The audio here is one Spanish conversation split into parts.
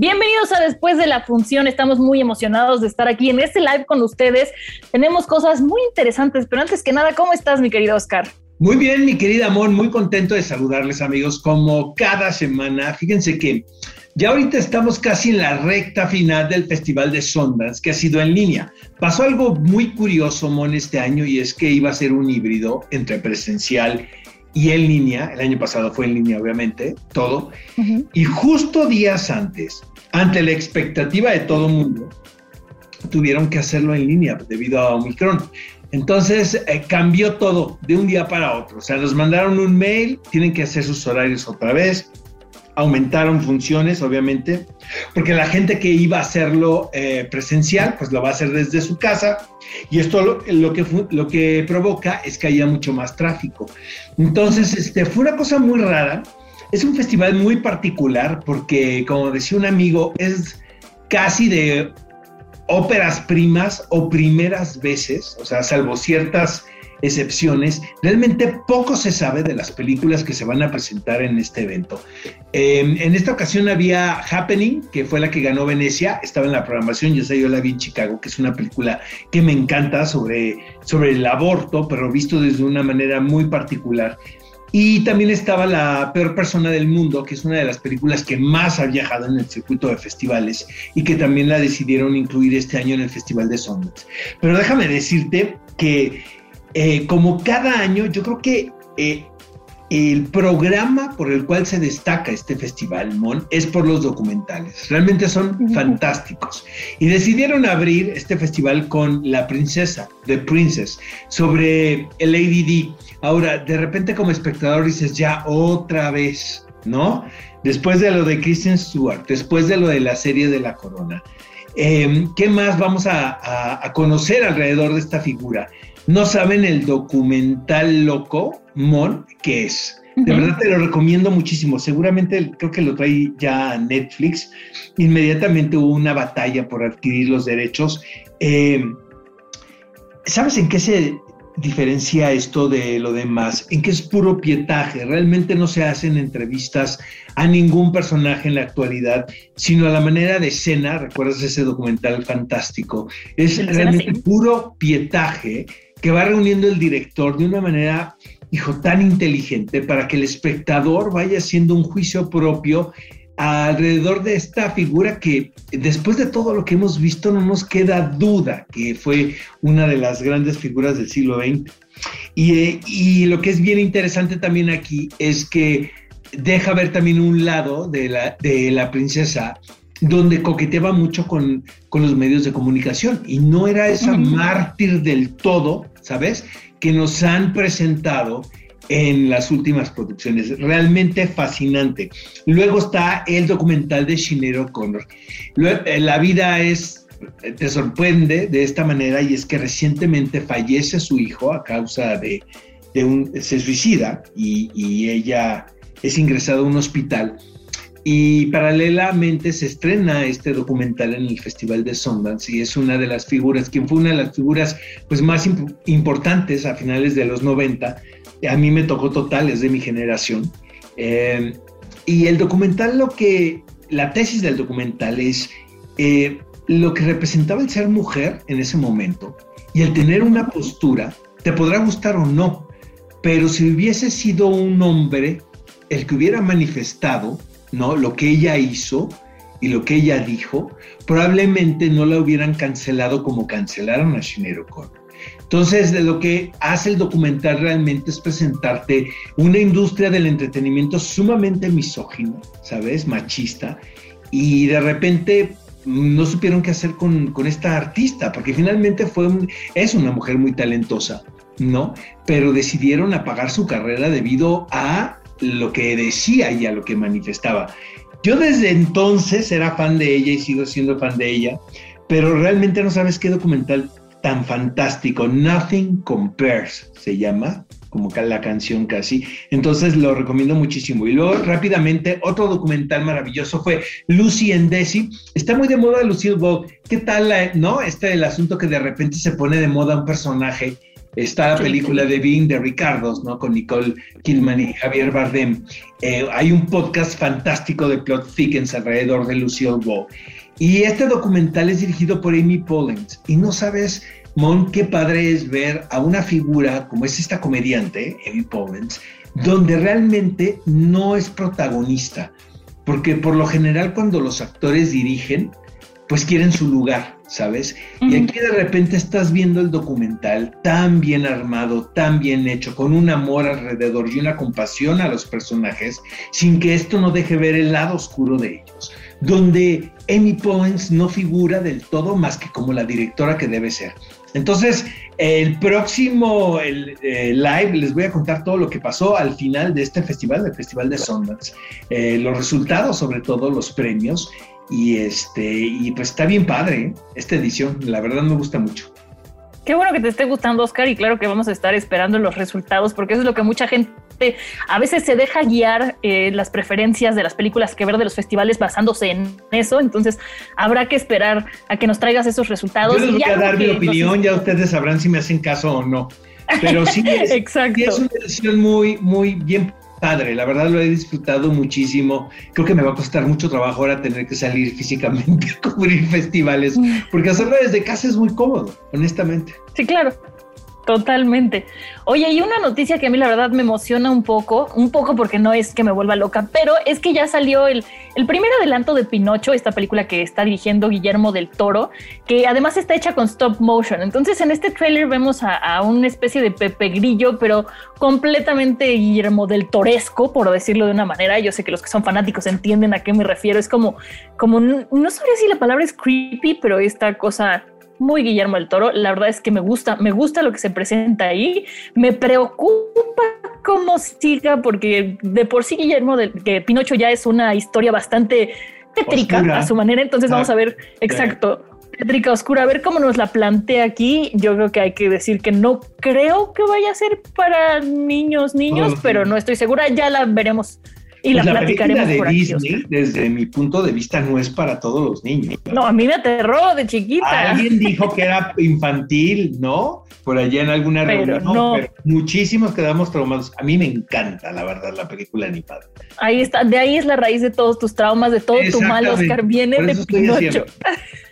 Bienvenidos a Después de la Función. Estamos muy emocionados de estar aquí en este live con ustedes. Tenemos cosas muy interesantes, pero antes que nada, ¿cómo estás, mi querido Oscar? Muy bien, mi querida Amor, muy contento de saludarles, amigos, como cada semana. Fíjense que ya ahorita estamos casi en la recta final del Festival de Sundance, que ha sido en línea. Pasó algo muy curioso, Mon, este año, y es que iba a ser un híbrido entre presencial y en línea. El año pasado fue en línea, obviamente, todo. Y justo días antes ante la expectativa de todo el mundo, tuvieron que hacerlo en línea debido a Omicron. Entonces eh, cambió todo de un día para otro. O sea, nos mandaron un mail, tienen que hacer sus horarios otra vez, aumentaron funciones, obviamente, porque la gente que iba a hacerlo eh, presencial, pues lo va a hacer desde su casa, y esto lo, que, lo que provoca es que haya mucho más tráfico. Entonces, este, fue una cosa muy rara, es un festival muy particular porque, como decía un amigo, es casi de óperas primas o primeras veces, o sea, salvo ciertas excepciones, realmente poco se sabe de las películas que se van a presentar en este evento. Em, en esta ocasión había Happening, que fue la que ganó Venecia, estaba en la programación, ya sé, yo la vi en Chicago, que es una película que me encanta sobre, sobre el aborto, pero visto desde una manera muy particular. Y también estaba La peor persona del mundo, que es una de las películas que más ha viajado en el circuito de festivales y que también la decidieron incluir este año en el Festival de Sundance. Pero déjame decirte que eh, como cada año, yo creo que eh, el programa por el cual se destaca este festival, Mon, es por los documentales. Realmente son fantásticos. Y decidieron abrir este festival con La Princesa, The Princess, sobre el ADD. Ahora, de repente como espectador dices, ya otra vez, ¿no? Después de lo de Kristen Stewart, después de lo de la serie de la corona. Em, ¿Qué más vamos a, a conocer alrededor de esta figura? No saben el documental loco, Mon, que es. De verdad te lo recomiendo muchísimo. Seguramente creo que lo trae ya Netflix. Inmediatamente hubo una batalla por adquirir los derechos. Eh, ¿Sabes en qué se diferencia esto de lo demás? En que es puro pietaje. Realmente no se hacen entrevistas a ningún personaje en la actualidad, sino a la manera de escena. ¿Recuerdas ese documental fantástico? Es realmente puro pietaje que va reuniendo el director de una manera, hijo, tan inteligente para que el espectador vaya haciendo un juicio propio alrededor de esta figura que después de todo lo que hemos visto no nos queda duda que fue una de las grandes figuras del siglo XX. Y, y lo que es bien interesante también aquí es que deja ver también un lado de la, de la princesa donde coqueteaba mucho con, con, los medios de comunicación y no era esa mártir del todo, ¿sabes? Que nos han presentado en las últimas producciones. Realmente fascinante. Luego está el documental de Shinero Connor. Eh, la vida es, te sorprende de esta manera y es que recientemente fallece su hijo a causa de, de un, se suicida y, y ella es ingresada a un hospital y paralelamente se estrena este documental en el Festival de Sundance y es una de las figuras, quien fue una de las figuras pues, más importantes a finales de los 90. A mí me tocó total, es de mi generación. Eh, y el documental, lo que, la tesis del documental es eh, lo que representaba el ser mujer en ese momento y el tener una postura, te podrá gustar o no, pero si hubiese sido un hombre el que hubiera manifestado, ¿no? Lo que ella hizo y lo que ella dijo, probablemente no la hubieran cancelado como cancelaron a Shinero Kono. Entonces, de lo que hace el documental realmente es presentarte una industria del entretenimiento sumamente misógina, ¿sabes? Machista. Y de repente no supieron qué hacer con, esta artista, porque finalmente fue es una mujer muy talentosa ¿no? Pero decidieron apagar su carrera debido a lo que decía y a lo que manifestaba. Yo desde entonces era fan de ella y sigo siendo fan de ella, pero realmente no sabes qué documental tan fantástico. Nothing Compares se llama, como la canción casi. Entonces lo recomiendo muchísimo. Y luego rápidamente, otro documental maravilloso fue Lucy and Desi. Está muy de moda Lucille Ball. ¿Qué tal, no? Este el asunto que de repente se pone de moda un personaje Está la película de Being de Ricardos, ¿no? Con Nicole Kidman y Javier Bardem. Eh, hay un podcast fantástico de Plot Thickens alrededor de Lucille Ball. Y este documental es dirigido por Amy Pollens. Y no sabes, Mon, qué padre es ver a una figura como es esta comediante, Amy Pollens, donde realmente no es protagonista. Porque por lo general cuando los actores dirigen, pues quieren su lugar, ¿sabes? Y aquí de repente estás viendo el documental tan bien armado, tan bien hecho, con un amor alrededor y una compasión a los personajes, sin que esto no deje ver el lado oscuro de ellos, donde Amy Poens no figura del todo más que como la directora que debe ser. Entonces, el próximo eh, live les voy a contar todo lo que pasó al final de este festival, del Festival de Sundance, eh, los resultados, sobre todo los premios, y este, y pues está bien padre ¿eh? esta edición, la verdad me gusta mucho. Qué bueno que te esté gustando, Oscar, y claro que vamos a estar esperando los resultados, porque eso es lo que mucha gente a veces se deja guiar eh, las preferencias de las películas que ver de los festivales basándose en eso. Entonces habrá que esperar a que nos traigas esos resultados. Yo les voy a dar mi opinión, ya ustedes sabrán si me hacen caso o no. Pero sí, es, Exacto. es una edición muy, muy bien padre, la verdad lo he disfrutado muchísimo. Creo que me va a costar mucho trabajo ahora tener que salir físicamente a cubrir festivales, porque hacerlo desde casa es muy cómodo, honestamente. Sí, claro. Totalmente. Oye, hay una noticia que a mí la verdad me emociona un poco, un poco porque no es que me vuelva loca, pero es que ya salió el, el primer adelanto de Pinocho, esta película que está dirigiendo Guillermo del Toro, que además está hecha con stop motion. Entonces en este tráiler vemos a, una especie de Pepe Grillo, pero completamente Guillermo del Toresco, por decirlo de una manera. Yo sé que los que son fanáticos entienden a qué me refiero. Es como, como no sabría si la palabra es creepy, pero esta cosa muy Guillermo del Toro. La verdad es que me gusta, me gusta lo que se presenta ahí. Me preocupa cómo siga, porque de por sí Guillermo de que Pinocho ya es una historia bastante tétrica a su manera. Entonces vamos a ver exacto. Tétrica oscura, a ver cómo nos la plantea aquí. Yo creo que hay que decir que no creo que vaya a ser para niños, niños, pero no estoy segura. Ya la veremos y la, pues la platicaremos de Disney, desde mi punto de vista, no es para todos los niños. No, a mí me aterró de chiquita. Alguien dijo que era infantil, ¿no? Por allá en alguna reunión. No. Pero muchísimos quedamos traumados. A mí me encanta, la verdad, la película animada. Ahí está, de ahí es la raíz de todos tus traumas, de todo tu mal, Oscar, viene de Pinocho.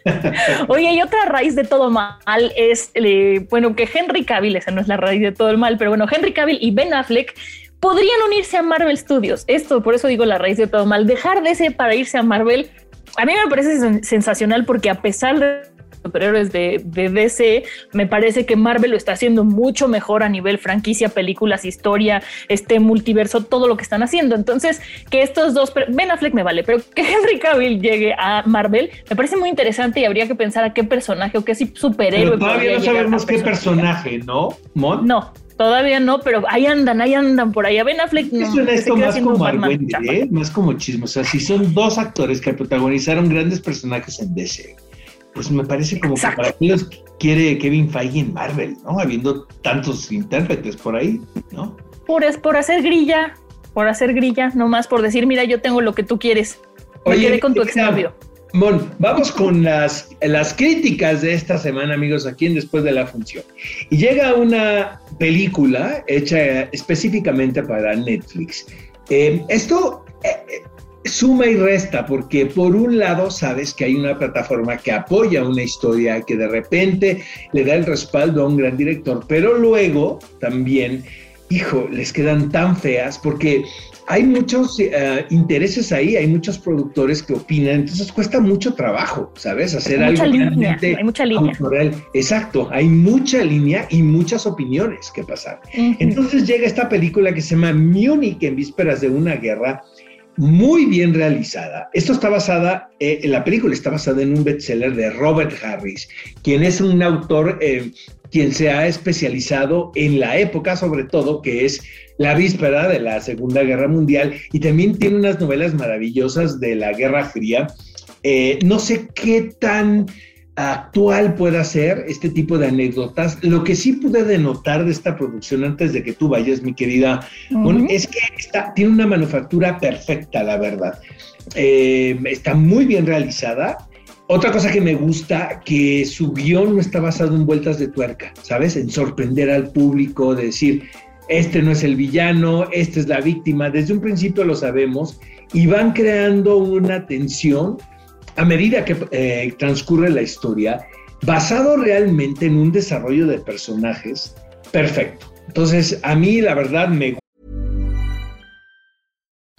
Oye, y otra raíz de todo mal es, eh, bueno, que Henry Cavill, esa no es la raíz de todo el mal, pero bueno, Henry Cavill y Ben Affleck podrían unirse a Marvel Studios. Esto, por eso digo la raíz de todo mal. Dejar de ese para irse a Marvel, a mí me parece sensacional porque a pesar de superhéroes de, de, DC, me parece que Marvel lo está haciendo mucho mejor a nivel franquicia, películas, historia, este multiverso, todo lo que están haciendo. Entonces, que estos dos, Ben Affleck me vale, pero que Henry Cavill llegue a Marvel, me parece muy interesante y habría que pensar a qué personaje o qué superhéroe. Pero todavía no sabemos qué personaje, ¿no? No. Todavía no, pero ahí andan, ahí andan por allá. Ben Affleck no. Eso esto más como Argüende, ¿eh? Más como chisme. O sea, si son dos actores que protagonizaron grandes personajes en DC, pues me parece como que para ellos quiere Kevin Feige en Marvel, ¿no? Habiendo tantos intérpretes por ahí, ¿no? Por, por hacer grilla, por hacer grilla, nomás por decir, mira, yo tengo lo que tú quieres. Me quedé con tu exnovio. Mon, vamos con las, las críticas de esta semana, amigos, aquí en Después de la Función. Y llega una película hecha específicamente para Netflix. Eh, esto eh, eh, suma y resta, porque por un lado sabes que hay una plataforma que apoya una historia, que de repente le da el respaldo a un gran director, pero luego también, hijo, les quedan tan feas porque hay muchos eh, intereses ahí, hay muchos productores que opinan, entonces cuesta mucho trabajo, ¿sabes? Hacer algo línea, hay mucha línea. Exacto, hay mucha línea y muchas opiniones que pasar. Entonces llega esta película que se llama Munich en vísperas de una guerra, muy bien realizada. Esto está basada, eh, la película está basada en un bestseller de Robert Harris, quien es un autor eh, quien se ha especializado en la época, sobre todo, que es la víspera de la Segunda Guerra Mundial, y también tiene unas novelas maravillosas de la Guerra Fría. Eh, no sé qué tan actual pueda ser este tipo de anécdotas. Lo que sí pude denotar de esta producción antes de que tú vayas, mi querida, es que tiene una manufactura perfecta, la verdad. Eh, está muy bien realizada. Otra cosa que me gusta, que su guion no está basado en vueltas de tuerca, ¿sabes? En sorprender al público, de decir, este no es el villano, esta es la víctima, desde un principio lo sabemos, y van creando una tensión a medida que eh, transcurre la historia, basado realmente en un desarrollo de personajes perfecto. Entonces, a mí la verdad me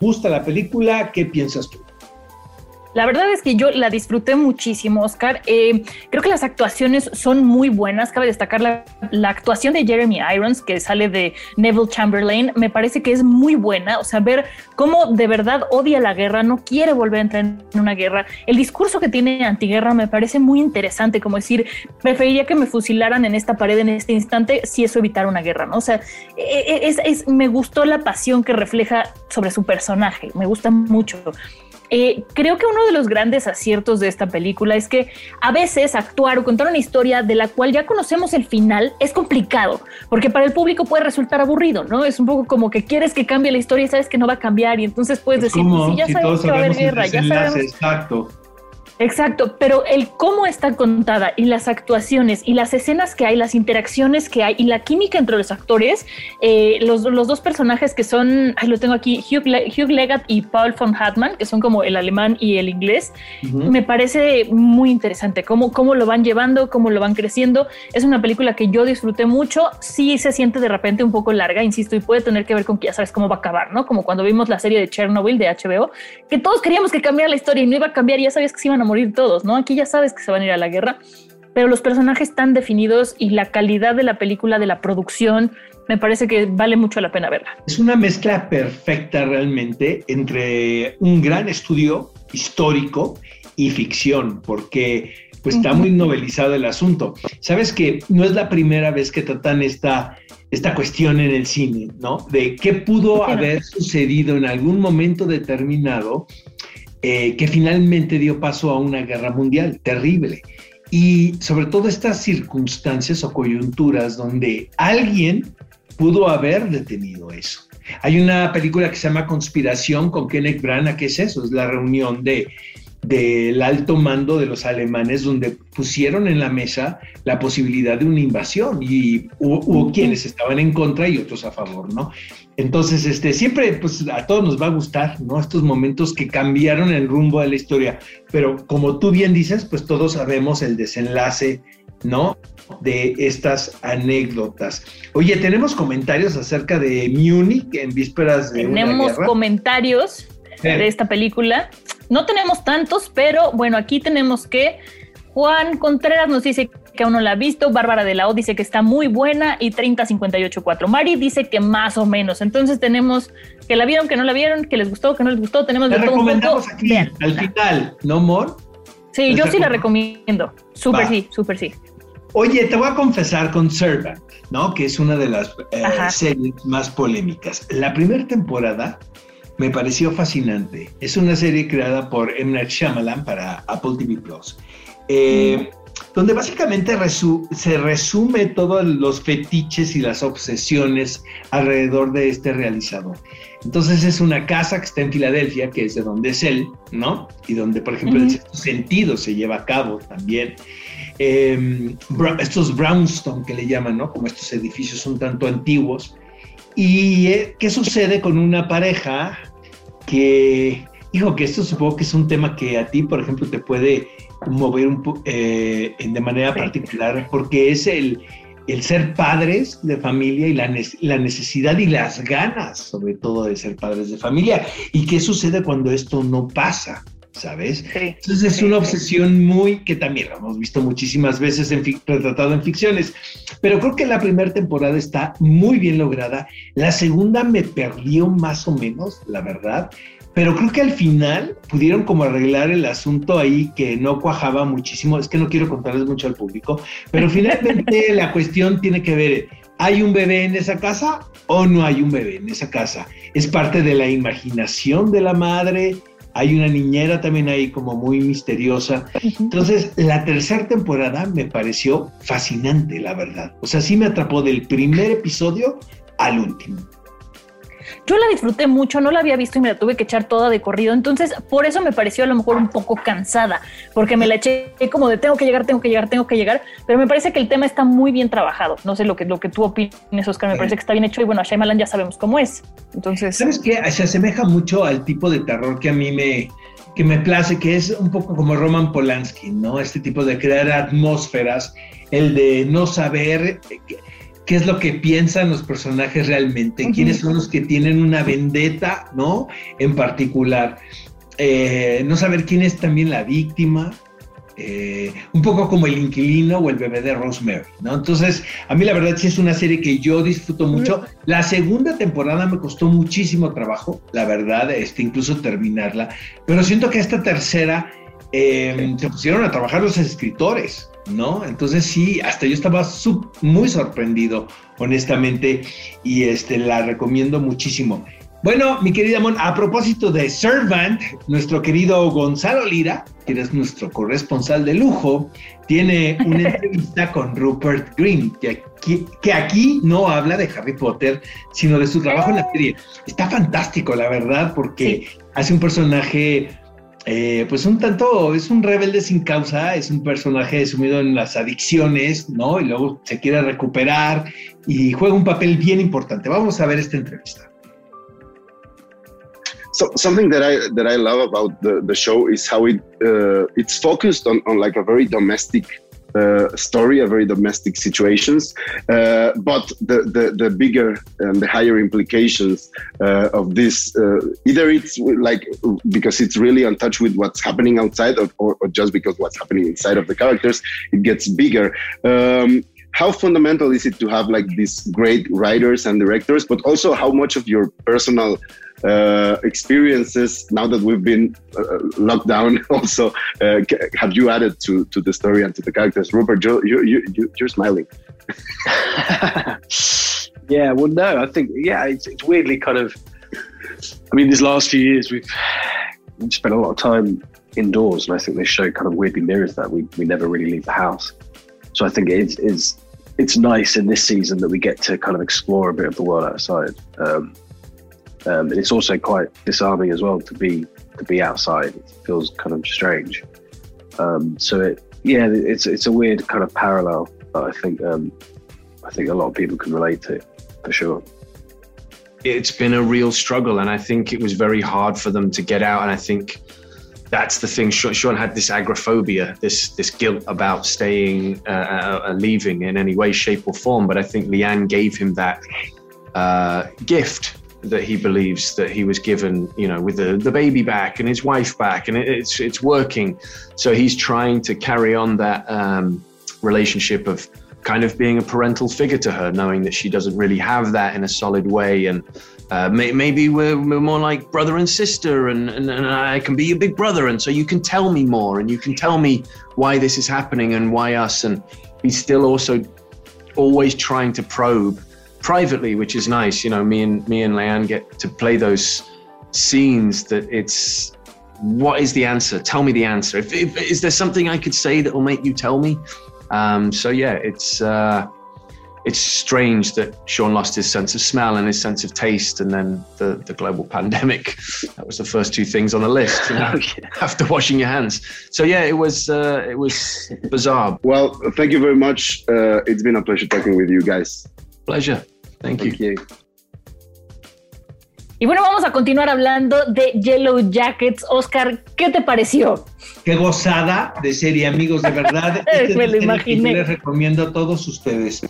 ¿Gusta la película? ¿Qué piensas tú? La verdad es que yo la disfruté muchísimo, Oscar. Eh, creo que las actuaciones son muy buenas. Cabe destacar la, actuación de Jeremy Irons, que sale de Neville Chamberlain. Me parece que es muy buena. O sea, ver cómo de verdad odia la guerra, no quiere volver a entrar en una guerra. El discurso que tiene antiguerra me parece muy interesante, como decir, preferiría que me fusilaran en esta pared en este instante si eso evitara una guerra, ¿no? O sea, e, e, me gustó la pasión que refleja sobre su personaje. Me gusta mucho. Eh, creo que uno de los grandes aciertos de esta película es que a veces actuar o contar una historia de la cual ya conocemos el final es complicado, porque para el público puede resultar aburrido, ¿no? Es un poco como que quieres que cambie la historia y sabes que no va a cambiar y entonces puedes decir, sí, ya sabes que va a haber guerra, ya sabemos. Exacto. Exacto, pero el cómo está contada y las actuaciones y las escenas que hay, las interacciones que hay y la química entre los actores, eh, los, dos personajes que son, ay, lo tengo aquí, Hugh, Hugh Leggett y Paul von Hartmann, que son como el alemán y el inglés, me parece muy interesante cómo, cómo lo van llevando, cómo lo van creciendo. Es una película que yo disfruté mucho, sí se siente de repente un poco larga, insisto, y puede tener que ver con que ya sabes cómo va a acabar, ¿no? Como cuando vimos la serie de Chernobyl de HBO, que todos queríamos que cambiara la historia y no iba a cambiar, y ya sabías que se iban a morir todos, ¿no? Aquí ya sabes que se van a ir a la guerra, pero los personajes están definidos y la calidad de la película, de la producción, me parece que vale mucho la pena verla. Es una mezcla perfecta realmente entre un gran estudio histórico y ficción, porque pues está muy novelizado el asunto. Sabes que no es la primera vez que tratan esta, esta cuestión en el cine, ¿no? De qué pudo haber sucedido en algún momento determinado eh, que finalmente dio paso a una guerra mundial terrible. Y sobre todo estas circunstancias o coyunturas donde alguien pudo haber detenido eso. Hay una película que se llama Conspiración con Kenneth Branagh, que es eso, es la reunión de del alto mando de los alemanes donde pusieron en la mesa la posibilidad de una invasión y hubo, quienes estaban en contra y otros a favor, ¿no? Entonces, este, siempre, pues a todos nos va a gustar, ¿no? Estos momentos que cambiaron el rumbo de la historia, pero como tú bien dices, pues todos sabemos el desenlace, ¿no? De estas anécdotas. Oye, tenemos comentarios acerca de Múnich en vísperas de... Tenemos comentarios de esta película. No tenemos tantos, pero bueno, aquí tenemos que Juan Contreras nos dice que aún no la ha visto, Bárbara de la O dice que está muy buena y 30584. Mari dice que más o menos. Entonces tenemos que la vieron, que no la vieron, que les gustó, que no les gustó. Tenemos de todo un poco. aquí al final, ¿no, Mor? Sí, yo sí la recomiendo. Súper sí, súper sí. Oye, te voy a confesar con Servant, ¿no? Que es una de las eh, series más polémicas. La primera temporada me pareció fascinante. Es una serie creada por M. Night Shyamalan para Apple TV Plus, eh, donde básicamente se resume todos los fetiches y las obsesiones alrededor de este realizador. Entonces es una casa que está en Filadelfia, que es de donde es él, ¿no? Y donde, por ejemplo, el sentido se lleva a cabo también. Em, estos brownstone que le llaman, ¿no? Como estos edificios un tanto antiguos. ¿Y eh, qué sucede con una pareja que hijo, que esto supongo que es un tema que a ti, por ejemplo, te puede mover un eh, de manera particular, porque es el, el ser padres de familia y la, la, necesidad y las ganas, sobre todo, de ser padres de familia. ¿Y qué sucede cuando esto no pasa? ¿sabes? Entonces es una obsesión muy que también lo hemos visto muchísimas veces en retratado en ficciones, pero creo que la primera temporada está muy bien lograda, la segunda me perdió más o menos, la verdad, pero creo que al final pudieron como arreglar el asunto ahí que no cuajaba muchísimo, es que no quiero contarles mucho al público, pero finalmente la cuestión tiene que ver, ¿hay un bebé en esa casa o no hay un bebé en esa casa? Es parte de la imaginación de la madre, hay una niñera también ahí como muy misteriosa. Entonces, la tercera temporada me pareció fascinante, la verdad. O sea, sí me atrapó del primer episodio al último. Yo la disfruté mucho, no la había visto y me la tuve que echar toda de corrido. Entonces, por eso me pareció a lo mejor un poco cansada, porque me la eché como de tengo que llegar, tengo que llegar, tengo que llegar. Pero me parece que el tema está muy bien trabajado. No sé lo que, lo que tú opines, Oscar. Me parece que está bien hecho. Y bueno, a Shyamalan ya sabemos cómo es. Entonces. ¿Sabes qué? Se asemeja mucho al tipo de terror que a mí me, que me place, que es un poco como Roman Polanski, ¿no? Este tipo de crear atmósferas, el de no saber qué es lo que piensan los personajes realmente, quiénes son los que tienen una vendetta, ¿no? En particular. Eh, no saber quién es también la víctima, eh, un poco como el inquilino o el bebé de Rosemary, ¿no? Entonces, a mí la verdad sí es una serie que yo disfruto mucho. La segunda temporada me costó muchísimo trabajo, la verdad, este, incluso terminarla, pero siento que esta tercera eh, se pusieron a trabajar los escritores, ¿no? Entonces sí, hasta yo estaba muy sorprendido, honestamente, y este, la recomiendo muchísimo. Bueno, mi querida Mon, a propósito de Servant, nuestro querido Gonzalo Lira, que es nuestro corresponsal de lujo, tiene una entrevista con Rupert Green, que aquí, que aquí no habla de Harry Potter, sino de su trabajo en la serie. Está fantástico, la verdad, porque hace un personaje eh, pues un tanto, es un rebelde sin causa, es un personaje sumido en las adicciones, ¿no? Y luego se quiere recuperar y juega un papel bien importante. Vamos a ver esta entrevista. So, something that I that I love about the, the show is how it uh, it's focused on, like a very domestic story, a very domestic situations. Uh, but the, the, the bigger and the higher implications uh, of this, uh, either it's like because it's really in touch with what's happening outside, of, or, or, just because what's happening inside of the characters, it gets bigger. Um, how fundamental is it to have like these great writers and directors, but also how much of your personal uh, experiences now that we've been uh, locked down also uh, have you added to, to the story and to the characters? Rupert you, you, you, you're smiling. Yeah well no i think yeah it's, it's, weirdly kind of i mean these last few years we've, we've spent a lot of time indoors and i think this show kind of weirdly mirrors that we, we never really leave the house. So i think it is it's nice in this season that we get to kind of explore a bit of the world outside. Um, um, and it's also quite disarming as well to be to be outside. It feels kind of strange. Um, so it, yeah, it's it's a weird kind of parallel that I think um, I think a lot of people can relate to for sure. It's been a real struggle, and I think it was very hard for them to get out. And I think that's the thing. Sean had this agoraphobia, this this guilt about staying, uh, uh, leaving in any way, shape, or form. But I think Leanne gave him that uh, gift that he believes that he was given, you know, with the, the baby back and his wife back, and it, it's it's working. So he's trying to carry on that um, relationship of kind of being a parental figure to her, knowing that she doesn't really have that in a solid way, and uh, may, maybe we're, we're, more like brother and sister, and, and, and I can be your big brother, and so you can tell me more, and you can tell me why this is happening and why us, and he's still also always trying to probe privately, which is nice. You know, me and me and Leanne get to play those scenes that it's what is the answer? Tell me the answer. If, if is there something I could say that will make you tell me? Um, so yeah, it's uh, it's strange that Sean lost his sense of smell and his sense of taste, and then the the global pandemic. That was the first two things on the list. You know, after washing your hands. So yeah, it was uh, it was bizarre. Well, thank you very much. Uh, it's been a pleasure talking with you guys. Pleasure. Thank, Thank you. you. Y bueno, vamos a continuar hablando de Yellow Jackets. Oscar, ¿qué te pareció? Qué gozada de serie, amigos, de verdad. Me lo imaginé. les recomiendo a todos ustedes.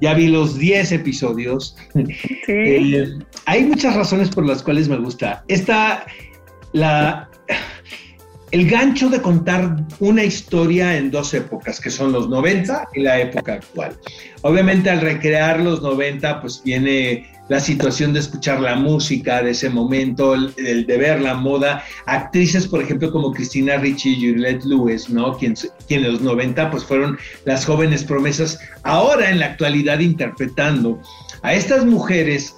Ya vi los 10 episodios. Eh, hay muchas razones por las cuales me gusta. Esta, la, el gancho de contar una historia en dos épocas, que son los 90 y la época actual. Obviamente al recrear los 90, pues viene la situación de escuchar la música de ese momento, el, de ver la moda, actrices, por ejemplo, como Cristina Ricci y Juliette Lewis, ¿no? Quien, quien en los 90 pues fueron las jóvenes promesas, ahora en la actualidad interpretando a estas mujeres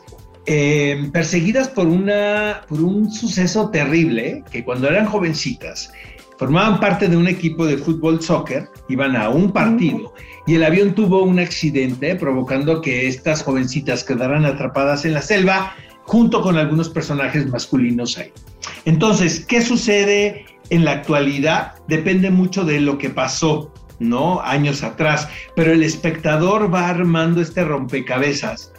eh, perseguidas por, una, por un suceso terrible, que cuando eran jovencitas formaban parte de un equipo de fútbol soccer, iban a un partido y el avión tuvo un accidente provocando que estas jovencitas quedaran atrapadas en la selva junto con algunos personajes masculinos ahí. Entonces, ¿qué sucede en la actualidad? Depende mucho de lo que pasó, ¿no? Años atrás, pero el espectador va armando este rompecabezas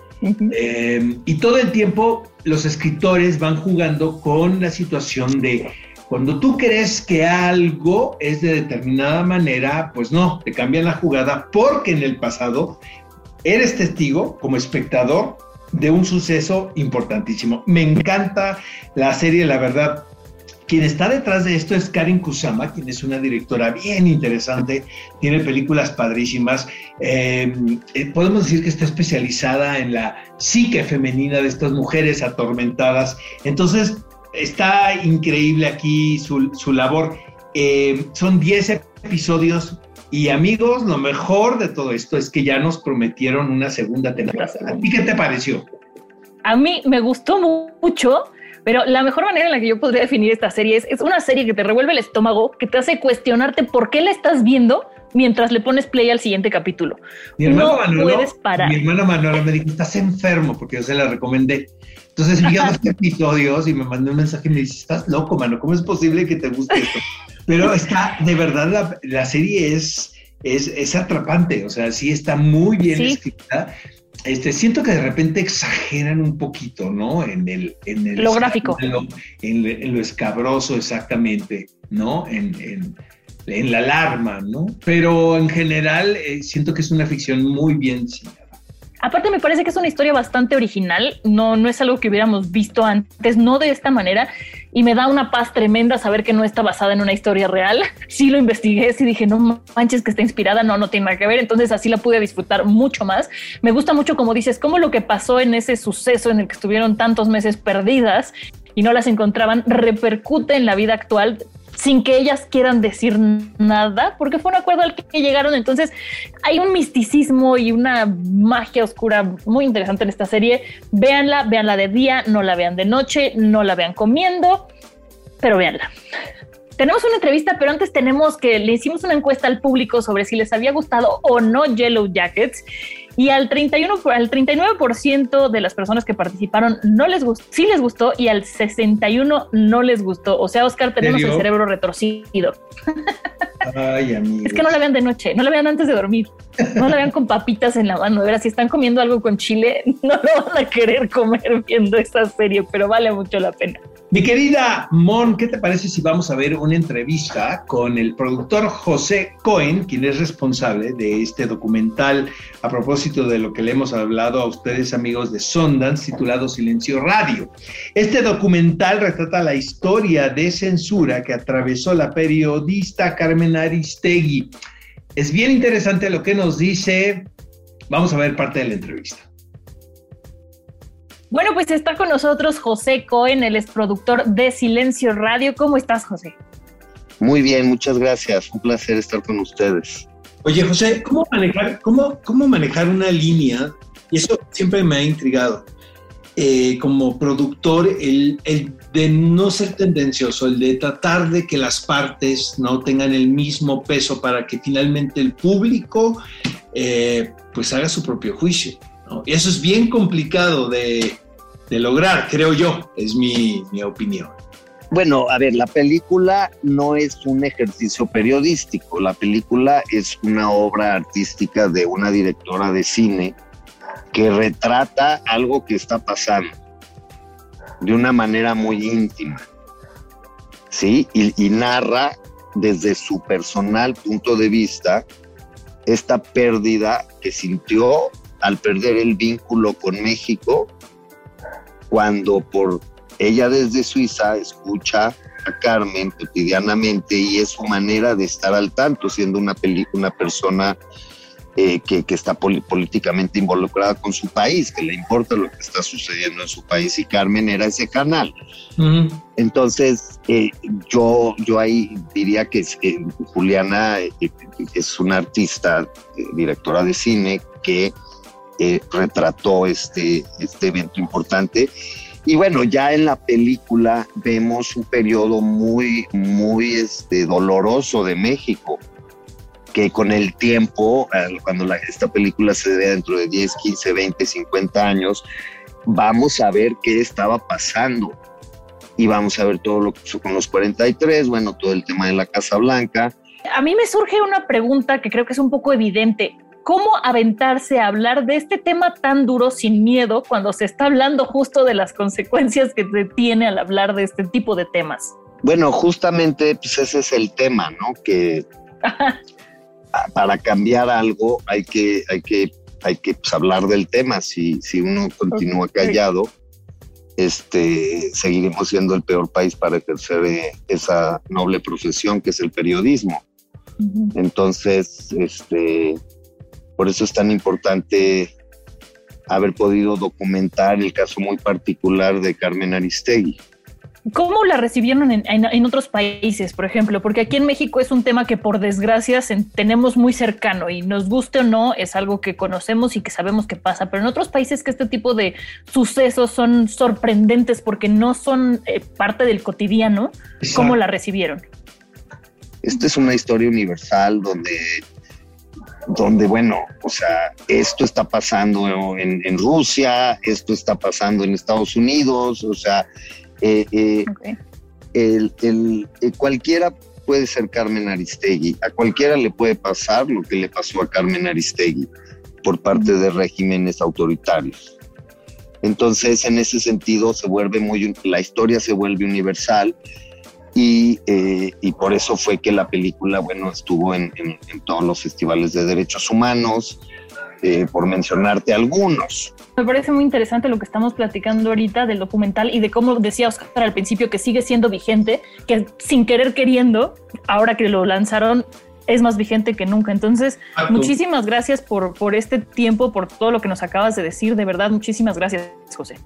eh, y todo el tiempo los escritores van jugando con la situación de cuando tú crees que algo es de determinada manera, pues no, te cambian la jugada porque en el pasado eres testigo como espectador de un suceso importantísimo. Me encanta la serie, la verdad. Quien está detrás de esto es Karin Kusama, quien es una directora bien interesante, tiene películas padrísimas. Eh, eh, podemos decir que está especializada en la psique femenina de estas mujeres atormentadas. Entonces, está increíble aquí su, labor. Eh, son 10 episodios y amigos, lo mejor de todo esto es que ya nos prometieron una segunda temporada. ¿A ti qué te pareció? A mí me gustó mucho, pero la mejor manera en la que yo podría definir esta serie es, es una serie que te revuelve el estómago, que te hace cuestionarte por qué la estás viendo mientras le pones play al siguiente capítulo. Mi no puedes parar. Mi hermana Manuela me dijo, estás enfermo porque yo se la recomendé. Entonces vi dos episodios y me mandó un mensaje y me dice, estás loco, mano, ¿cómo es posible que te guste esto? Pero está, de verdad, la, serie es, es, atrapante, o sea, sí está muy bien escrita. Este, siento que de repente exageran un poquito, ¿no? En el, en el lo gráfico. En, lo escabroso, exactamente, ¿no? En, en, la alarma, ¿no? Pero en general eh, siento que es una ficción muy bien diseñada. Aparte me parece que es una historia bastante original, no, no es algo que hubiéramos visto antes, no de esta manera, y me da una paz tremenda saber que no está basada en una historia real. Sí lo investigué, sí dije, no manches que está inspirada, no, no tiene nada que ver, entonces así la pude disfrutar mucho más. Me gusta mucho, como dices, cómo lo que pasó en ese suceso en el que estuvieron tantos meses perdidas y no las encontraban repercute en la vida actual sin que ellas quieran decir nada, porque fue un acuerdo al que llegaron. Entonces hay un misticismo y una magia oscura muy interesante en esta serie. Véanla, véanla de día, no la vean de noche, no la vean comiendo, pero véanla. Tenemos una entrevista, pero antes tenemos que le hicimos una encuesta al público sobre si les había gustado o no Yellow Jackets y al 31 al 39% de las personas que participaron no les gustó, sí les gustó y al 61 no les gustó. O sea, Oscar, tenemos el cerebro retorcido. Ay, Es que no la vean de noche, no la vean antes de dormir, no la vean con papitas en la mano. De ver, si están comiendo algo con chile, no lo van a querer comer viendo esta serie, pero vale mucho la pena. Mi querida Mon, ¿qué te parece si vamos a ver una entrevista con el productor José Cohen, quien es responsable de este documental a propósito de lo que le hemos hablado a ustedes amigos de Sundance titulado Silencio Radio? Este documental retrata la historia de censura que atravesó la periodista Carmen Aristegui. Es bien interesante lo que nos dice. Vamos a ver parte de la entrevista. Bueno, pues está con nosotros José Cohen, él es productor de Silencio Radio. ¿Cómo estás, José? Muy bien, muchas gracias. Un placer estar con ustedes. Oye, José, ¿cómo manejar, cómo, cómo manejar una línea? Y eso siempre me ha intrigado. Eh, como productor, el, el, de no ser tendencioso, el de tratar de que las partes no tengan el mismo peso para que finalmente el público eh, pues haga su propio juicio. Y eso es bien complicado de, de lograr, creo yo, es mi, mi opinión. Bueno, a ver, la película no es un ejercicio periodístico, la película es una obra artística de una directora de cine que retrata algo que está pasando. De una manera muy íntima. ¿Sí? Y, narra desde su personal punto de vista esta pérdida que sintió al perder el vínculo con México cuando por ella desde Suiza escucha a Carmen cotidianamente y es su manera de estar al tanto, siendo una, una persona eh, que, está políticamente involucrada con su país, que le importa lo que está sucediendo en su país y Carmen era ese canal. Entonces, eh, yo, yo ahí diría que Juliana eh, es una artista, directora de cine, que retrató este, este evento importante. Y bueno, ya en la película vemos un periodo muy, muy este, doloroso de México que con el tiempo, cuando esta película se vea dentro de 10, 15, 20, 50 años, vamos a ver qué estaba pasando. Y vamos a ver todo lo que pasó con los 43, bueno, todo el tema de la Casa Blanca. A mí me surge una pregunta que creo que es un poco evidente. ¿Cómo aventarse a hablar de este tema tan duro sin miedo cuando se está hablando justo de las consecuencias que se tiene al hablar de este tipo de temas? Bueno, justamente pues ese es el tema, ¿no? Que para cambiar algo hay que, hay que, hay que pues, hablar del tema. Si, si uno continúa callado, este, seguiremos siendo el peor país para ejercer eh, esa noble profesión que es el periodismo. Entonces, este, por eso es tan importante haber podido documentar el caso muy particular de Carmen Aristegui. ¿Cómo la recibieron en, otros países, por ejemplo? Porque aquí en México es un tema que por desgracia tenemos muy cercano y nos guste o no, es algo que conocemos y que sabemos que pasa, pero en otros países que este tipo de sucesos son sorprendentes porque no son eh, parte del cotidiano, ¿cómo la recibieron? Esta es una historia universal donde donde, bueno, o sea, esto está pasando en, en, Rusia, esto está pasando en Estados Unidos, o sea, eh, eh, el, eh, cualquiera puede ser Carmen Aristegui, a cualquiera le puede pasar lo que le pasó a Carmen Aristegui por parte de regímenes autoritarios. Entonces, en ese sentido, se vuelve muy, la historia se vuelve universal y, por eso fue que la película, bueno, estuvo en, en todos los festivales de derechos humanos, eh, por mencionarte algunos. Me parece muy interesante lo que estamos platicando ahorita del documental y de cómo decía Oscar al principio que sigue siendo vigente, que sin querer queriendo, ahora que lo lanzaron, es más vigente que nunca. Entonces, muchísimas gracias por, por este tiempo, por todo lo que nos acabas de decir. De verdad, muchísimas gracias, José.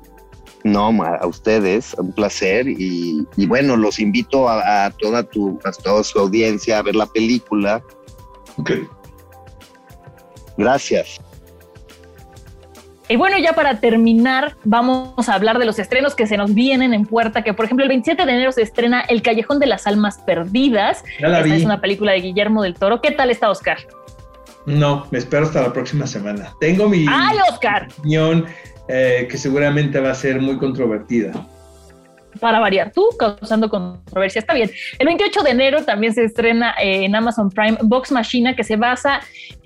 No, a ustedes, un placer. Y, bueno, los invito a, toda tu, a toda su audiencia a ver la película. Okay. Gracias. Y bueno, ya para terminar, vamos a hablar de los estrenos que se nos vienen en puerta, que por ejemplo el 27 de enero se estrena El Callejón de las Almas Perdidas. Esta es una película de Guillermo del Toro. ¿Qué tal está Oscar? No, me espero hasta la próxima semana. Tengo mi ¡Ay, Oscar! opinión eh, que seguramente va a ser muy controvertida para variar, tú causando controversia. Está bien. El 28 de enero también se estrena eh, en Amazon Prime Box Machina, que se basa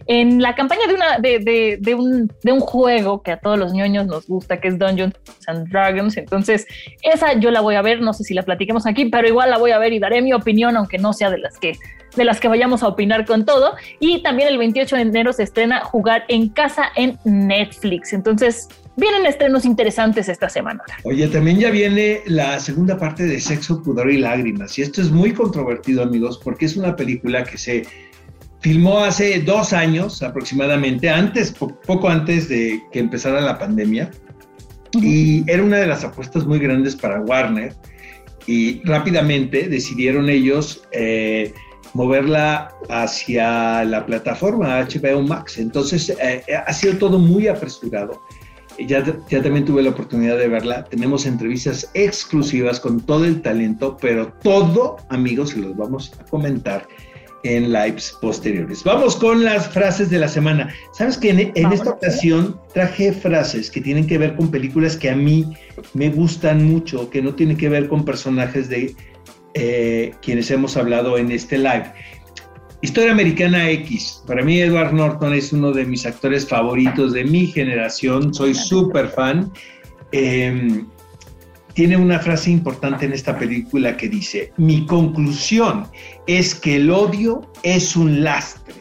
en la campaña de, una, de, de, un, de un juego que a todos los ñoños nos gusta, que es Dungeons and Dragons. Entonces, esa yo la voy a ver, no sé si la platiquemos aquí, pero igual la voy a ver y daré mi opinión, aunque no sea de las que de las que vayamos a opinar con todo. Y también el 28 de enero se estrena Jugar en Casa en Netflix. Entonces, vienen estrenos interesantes esta semana. Oye, también ya viene la segunda parte de Sexo, Pudor y Lágrimas. Y esto es muy controvertido, amigos, porque es una película que se filmó hace dos años aproximadamente, antes, poco antes de que empezara la pandemia, y era una de las apuestas muy grandes para Warner, y rápidamente decidieron ellos eh, moverla hacia la plataforma HBO Max. Entonces eh, ha sido todo muy apresurado. Ya, ya también tuve la oportunidad de verla. Tenemos entrevistas exclusivas con todo el talento, pero todo, amigos, se los vamos a comentar en lives posteriores. Vamos con las frases de la semana. Sabes que en, esta ocasión traje frases que tienen que ver con películas que a mí me gustan mucho, que no tienen que ver con personajes de eh, quienes hemos hablado en este live. Historia Americana X. Para mí Edward Norton es uno de mis actores favoritos de mi generación. Soy súper fan. Em, tiene una frase importante en esta película que dice, mi conclusión es que el odio es un lastre.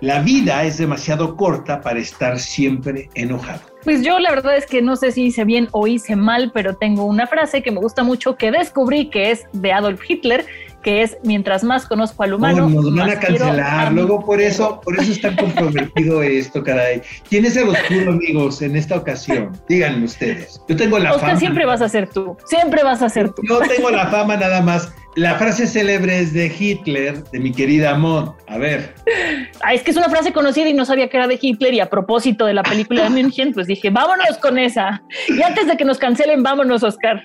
La vida es demasiado corta para estar siempre enojado. Pues yo la verdad es que no sé si hice bien o hice mal, pero tengo una frase que me gusta mucho que descubrí que es de Adolf Hitler que es mientras más conozco al humano. nos van a cancelar, luego por eso, por eso está comprometido esto, caray. ¿Quién es el oscuro, amigos, en esta ocasión? Díganme ustedes. Yo tengo la Oscar, siempre vas a ser tú, siempre vas a ser tú. Yo tengo la fama nada más. La frase célebre es de Hitler, de mi querida Mon. A ver. Ah, es que es una frase conocida y no sabía que era de Hitler. Y a propósito de la película de München, pues dije, vámonos con esa. Y antes de que nos cancelen, vámonos, Oscar.